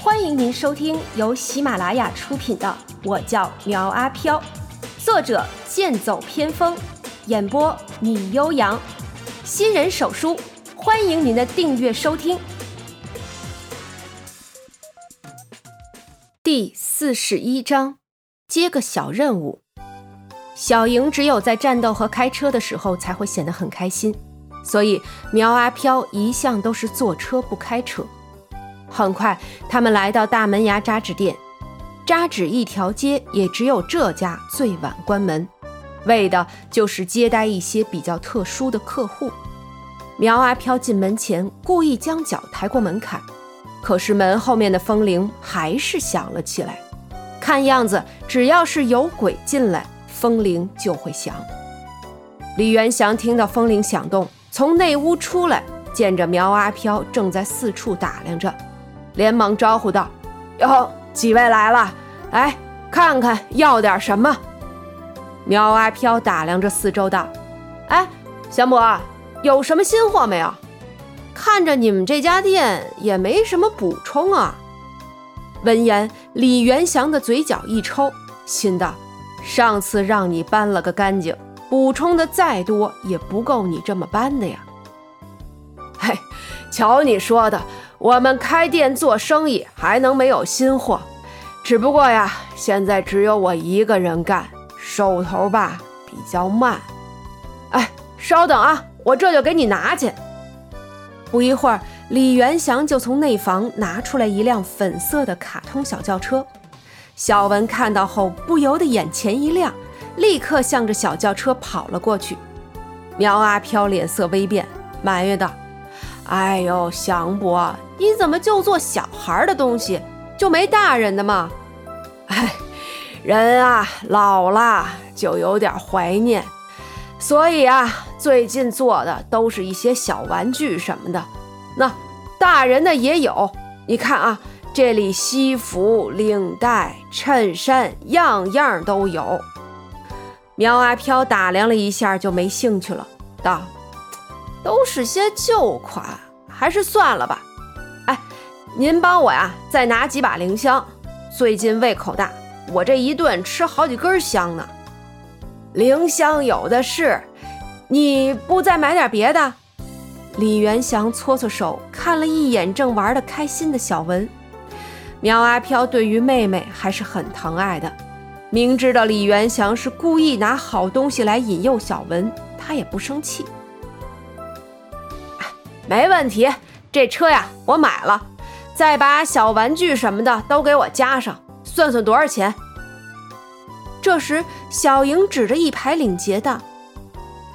欢迎您收听由喜马拉雅出品的《我叫苗阿飘》，作者剑走偏锋，演播米悠扬，新人手书，欢迎您的订阅收听。第四十一章，接个小任务。小莹只有在战斗和开车的时候才会显得很开心，所以苗阿飘一向都是坐车不开车。很快，他们来到大门牙扎纸店。扎纸一条街也只有这家最晚关门，为的就是接待一些比较特殊的客户。苗阿飘进门前故意将脚抬过门槛，可是门后面的风铃还是响了起来。看样子，只要是有鬼进来，风铃就会响。李元祥听到风铃响动，从内屋出来，见着苗阿飘正在四处打量着。连忙招呼道：“哟，几位来了，来看看要点什么。”苗阿飘打量着四周道：“哎，祥伯，有什么新货没有？看着你们这家店也没什么补充啊。”闻言，李元祥的嘴角一抽，心道：“上次让你搬了个干净，补充的再多也不够你这么搬的呀。”嘿，瞧你说的。我们开店做生意还能没有新货？只不过呀，现在只有我一个人干，手头吧比较慢。哎，稍等啊，我这就给你拿去。不一会儿，李元祥就从内房拿出来一辆粉色的卡通小轿车。小文看到后不由得眼前一亮，立刻向着小轿车跑了过去。苗阿飘脸色微变，埋怨道。哎呦，祥伯，你怎么就做小孩的东西，就没大人的吗？哎，人啊老了就有点怀念，所以啊，最近做的都是一些小玩具什么的。那大人的也有，你看啊，这里西服、领带、衬衫，样样都有。苗阿飘打量了一下，就没兴趣了，道。都是些旧款，还是算了吧。您帮我呀，再拿几把灵香。最近胃口大，我这一顿吃好几根香呢。灵香有的是，你不再买点别的？李元祥搓搓手，看了一眼正玩的开心的小文。苗阿飘对于妹妹还是很疼爱的，明知道李元祥是故意拿好东西来引诱小文，他也不生气。没问题，这车呀我买了，再把小玩具什么的都给我加上，算算多少钱。这时，小莹指着一排领结道：“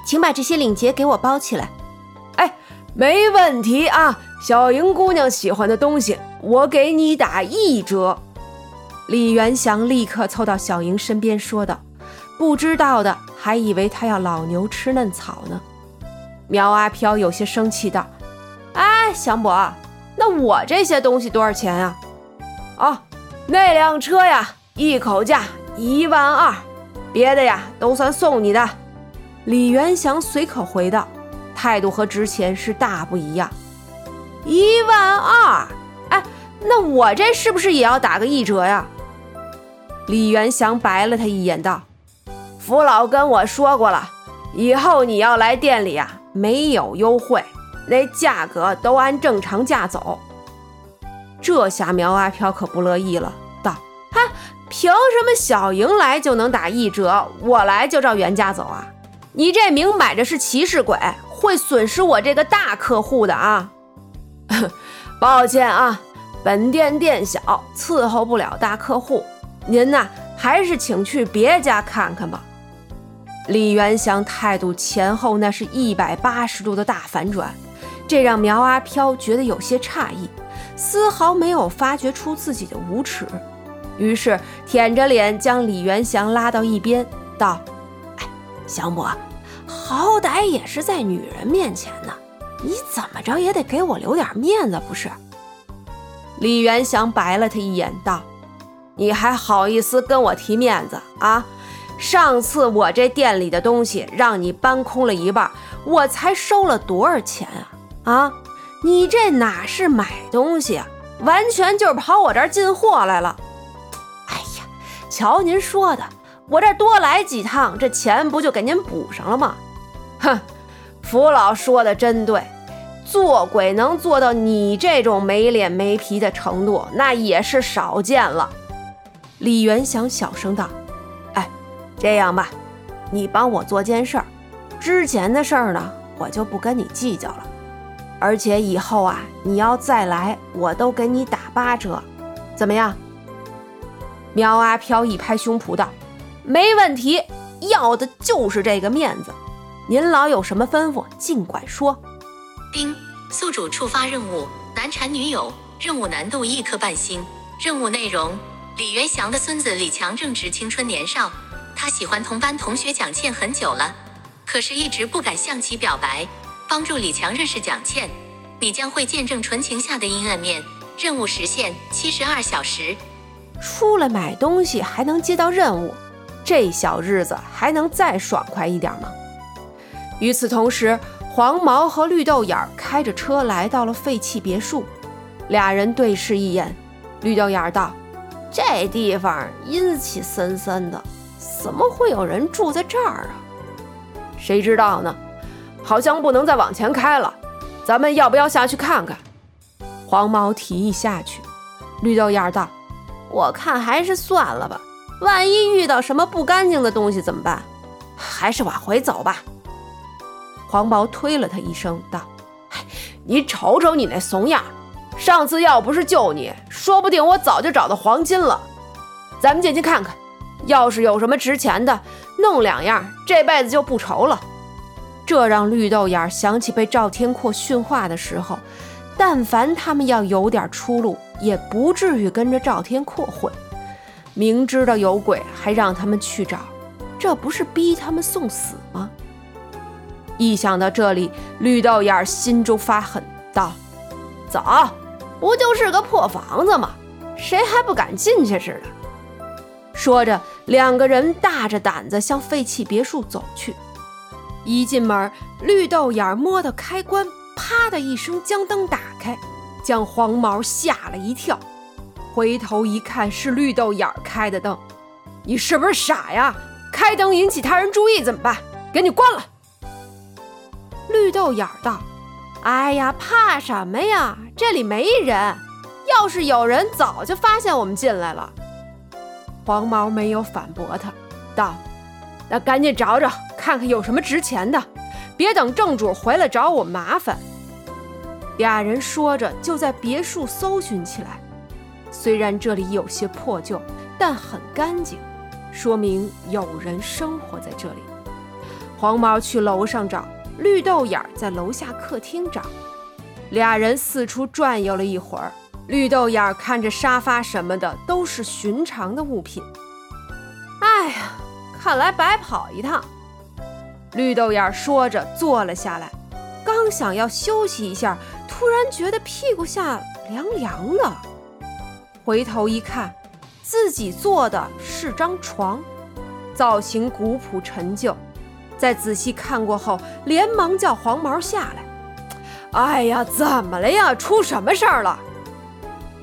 请把这些领结给我包起来。”哎，没问题啊，小莹姑娘喜欢的东西，我给你打一折。李元祥立刻凑到小莹身边说道：“不知道的还以为他要老牛吃嫩草呢。”苗阿飘有些生气道。哎，祥伯，那我这些东西多少钱啊？哦，那辆车呀，一口价一万二，别的呀都算送你的。李元祥随口回道，态度和之前是大不一样。一万二，哎，那我这是不是也要打个一折呀？李元祥白了他一眼，道：“福老跟我说过了，以后你要来店里呀，没有优惠。”那价格都按正常价走，这下苗阿飘可不乐意了，道：“哈，凭什么小莹来就能打一折，我来就照原价走啊？你这明摆着是歧视鬼，会损失我这个大客户的啊！” 抱歉啊，本店店小，伺候不了大客户，您呐，还是请去别家看看吧。李元祥态度前后那是一百八十度的大反转。这让苗阿飘觉得有些诧异，丝毫没有发觉出自己的无耻，于是舔着脸将李元祥拉到一边，道：“哎，祥伯，好歹也是在女人面前呢，你怎么着也得给我留点面子不是？”李元祥白了他一眼，道：“你还好意思跟我提面子啊？上次我这店里的东西让你搬空了一半，我才收了多少钱啊？”啊，你这哪是买东西啊？完全就是跑我这儿进货来了。哎呀，瞧您说的，我这多来几趟，这钱不就给您补上了吗？哼，福老说的真对，做鬼能做到你这种没脸没皮的程度，那也是少见了。李元祥小声道：“哎，这样吧，你帮我做件事儿，之前的事儿呢，我就不跟你计较了。而且以后啊，你要再来，我都给你打八折，怎么样？”苗阿飘一拍胸脯道：“没问题，要的就是这个面子。您老有什么吩咐，尽管说。”丁，宿主触发任务：难缠女友，任务难度一颗半星，任务内容。李元祥的孙子李强正值青春年少，他喜欢同班同学蒋倩很久了，可是一直不敢向其表白。帮助李强认识蒋倩，你将会见证纯情下的阴暗面。任务时限七十二小时。出来买东西还能接到任务，这小日子还能再爽快一点吗？与此同时，黄毛和绿豆眼开着车来到了废弃别墅，俩人对视一眼，绿豆眼道。这地方阴气森森的，怎么会有人住在这儿啊？谁知道呢？好像不能再往前开了，咱们要不要下去看看？黄毛提议下去。绿豆芽道：“我看还是算了吧，万一遇到什么不干净的东西怎么办？还是往回走吧。”黄毛推了他一声，道：“你瞅瞅你那怂样！”上次要不是救你，说不定我早就找到黄金了。咱们进去看看，要是有什么值钱的，弄两样，这辈子就不愁了。这让绿豆眼想起被赵天阔训话的时候，但凡他们要有点出路，也不至于跟着赵天阔混。明知道有鬼还让他们去找，这不是逼他们送死吗？一想到这里，绿豆眼心中发狠，道：“走。”不就是个破房子吗？谁还不敢进去似的？说着，两个人大着胆子向废弃别墅走去。一进门，绿豆眼摸到开关，啪的一声将灯打开，将黄毛吓了一跳。回头一看，是绿豆眼开的灯。你是不是傻呀？开灯引起他人注意怎么办？给你关了。绿豆眼道。哎呀，怕什么呀？这里没人，要是有人，早就发现我们进来了。黄毛没有反驳他，道：“那赶紧找找，看看有什么值钱的，别等正主回来找我麻烦。”俩人说着，就在别墅搜寻起来。虽然这里有些破旧，但很干净，说明有人生活在这里。黄毛去楼上找。绿豆眼在楼下客厅找，俩人四处转悠了一会儿。绿豆眼看着沙发什么的都是寻常的物品，哎呀，看来白跑一趟。绿豆眼说着坐了下来，刚想要休息一下，突然觉得屁股下凉凉的。回头一看，自己坐的是张床，造型古朴陈旧。在仔细看过后，连忙叫黄毛下来。哎呀，怎么了呀？出什么事儿了？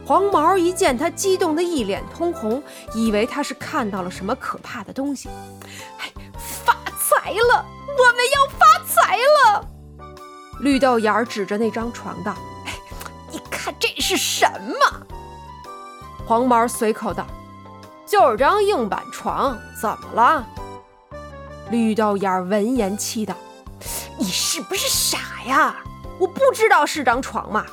黄毛一见他激动的一脸通红，以为他是看到了什么可怕的东西。哎，发财了！我们要发财了！绿豆眼儿指着那张床道：“哎，你看这是什么？”黄毛随口道：“就是张硬板床，怎么了？”绿豆眼闻言气道：“你是不是傻呀？我不知道是张床嘛？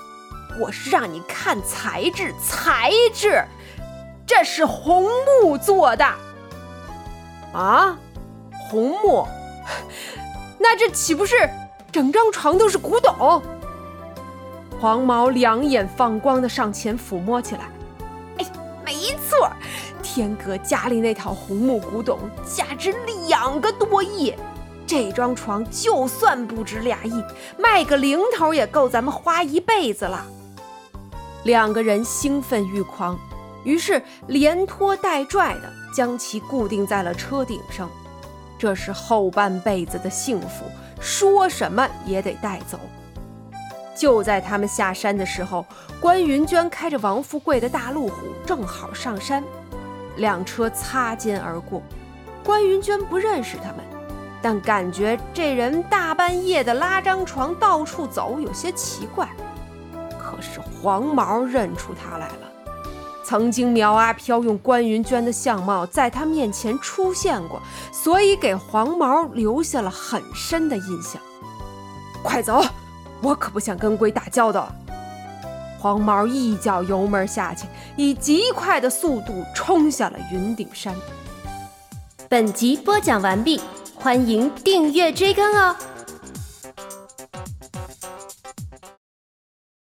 我是让你看材质，材质，这是红木做的。啊，红木？那这岂不是整张床都是古董？”黄毛两眼放光的上前抚摸起来。哎，没错。天哥家里那套红木古董价值两个多亿，这张床就算不值俩亿，卖个零头也够咱们花一辈子了。两个人兴奋欲狂，于是连拖带拽的将其固定在了车顶上。这是后半辈子的幸福，说什么也得带走。就在他们下山的时候，关云娟开着王富贵的大路虎正好上山，两车擦肩而过。关云娟不认识他们，但感觉这人大半夜的拉张床到处走有些奇怪。可是黄毛认出他来了。曾经苗阿飘用关云娟的相貌在他面前出现过，所以给黄毛留下了很深的印象。快走，我可不想跟鬼打交道。黄毛一脚油门下去，以极快的速度冲下了云顶山。本集播讲完毕，欢迎订阅追更哦。